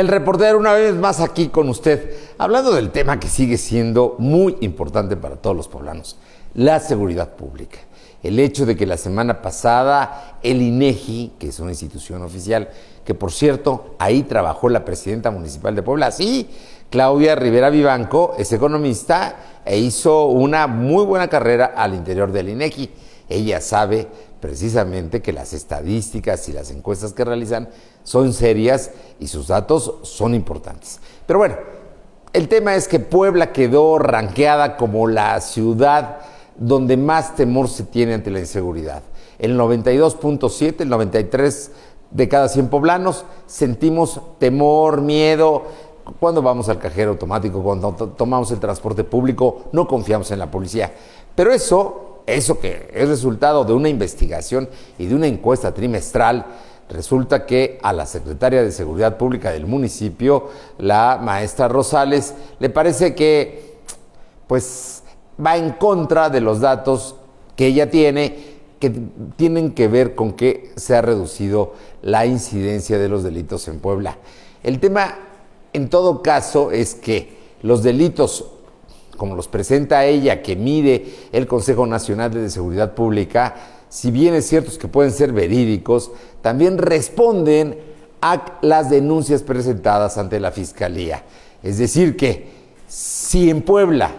del reportero una vez más aquí con usted, hablando del tema que sigue siendo muy importante para todos los poblanos, la seguridad pública. El hecho de que la semana pasada el INEGI, que es una institución oficial, que por cierto, ahí trabajó la presidenta municipal de Puebla, sí, Claudia Rivera Vivanco, es economista e hizo una muy buena carrera al interior del INEGI. Ella sabe precisamente que las estadísticas y las encuestas que realizan son serias y sus datos son importantes. Pero bueno, el tema es que Puebla quedó ranqueada como la ciudad donde más temor se tiene ante la inseguridad. El 92.7, el 93 de cada 100 poblanos sentimos temor, miedo. Cuando vamos al cajero automático, cuando tomamos el transporte público, no confiamos en la policía. Pero eso, eso que es resultado de una investigación y de una encuesta trimestral, Resulta que a la secretaria de Seguridad Pública del municipio, la maestra Rosales, le parece que pues va en contra de los datos que ella tiene que tienen que ver con que se ha reducido la incidencia de los delitos en Puebla. El tema en todo caso es que los delitos como los presenta ella, que mide el Consejo Nacional de Seguridad Pública, si bien es cierto que pueden ser verídicos, también responden a las denuncias presentadas ante la Fiscalía. Es decir, que si en Puebla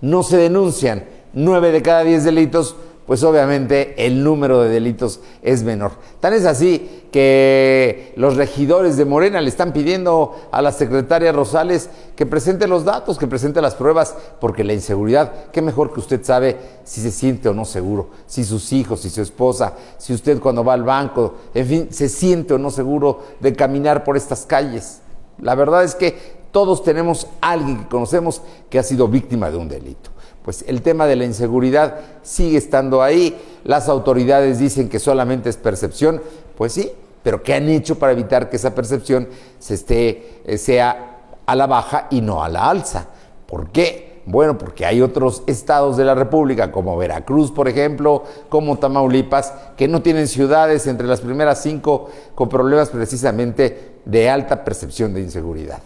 no se denuncian nueve de cada diez delitos, pues obviamente el número de delitos es menor. Tan es así que los regidores de Morena le están pidiendo a la secretaria Rosales que presente los datos, que presente las pruebas, porque la inseguridad, qué mejor que usted sabe si se siente o no seguro, si sus hijos, si su esposa, si usted cuando va al banco, en fin, se siente o no seguro de caminar por estas calles. La verdad es que todos tenemos a alguien que conocemos que ha sido víctima de un delito pues el tema de la inseguridad sigue estando ahí. Las autoridades dicen que solamente es percepción, pues sí, pero ¿qué han hecho para evitar que esa percepción se esté, eh, sea a la baja y no a la alza? ¿Por qué? Bueno, porque hay otros estados de la República, como Veracruz, por ejemplo, como Tamaulipas, que no tienen ciudades entre las primeras cinco con problemas precisamente de alta percepción de inseguridad.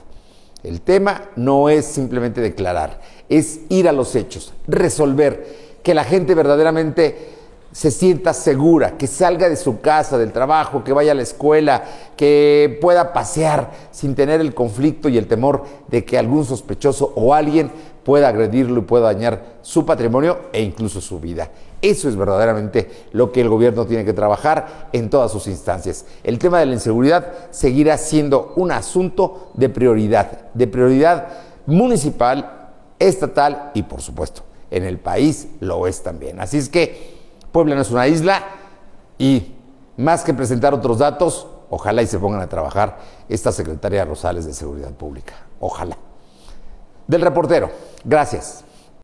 El tema no es simplemente declarar, es ir a los hechos, resolver, que la gente verdaderamente se sienta segura, que salga de su casa, del trabajo, que vaya a la escuela, que pueda pasear sin tener el conflicto y el temor de que algún sospechoso o alguien pueda agredirlo y pueda dañar su patrimonio e incluso su vida. Eso es verdaderamente lo que el gobierno tiene que trabajar en todas sus instancias. El tema de la inseguridad seguirá siendo un asunto de prioridad, de prioridad municipal, estatal y por supuesto en el país lo es también. Así es que Puebla no es una isla y más que presentar otros datos, ojalá y se pongan a trabajar esta secretaria Rosales de Seguridad Pública. Ojalá. Del reportero, gracias.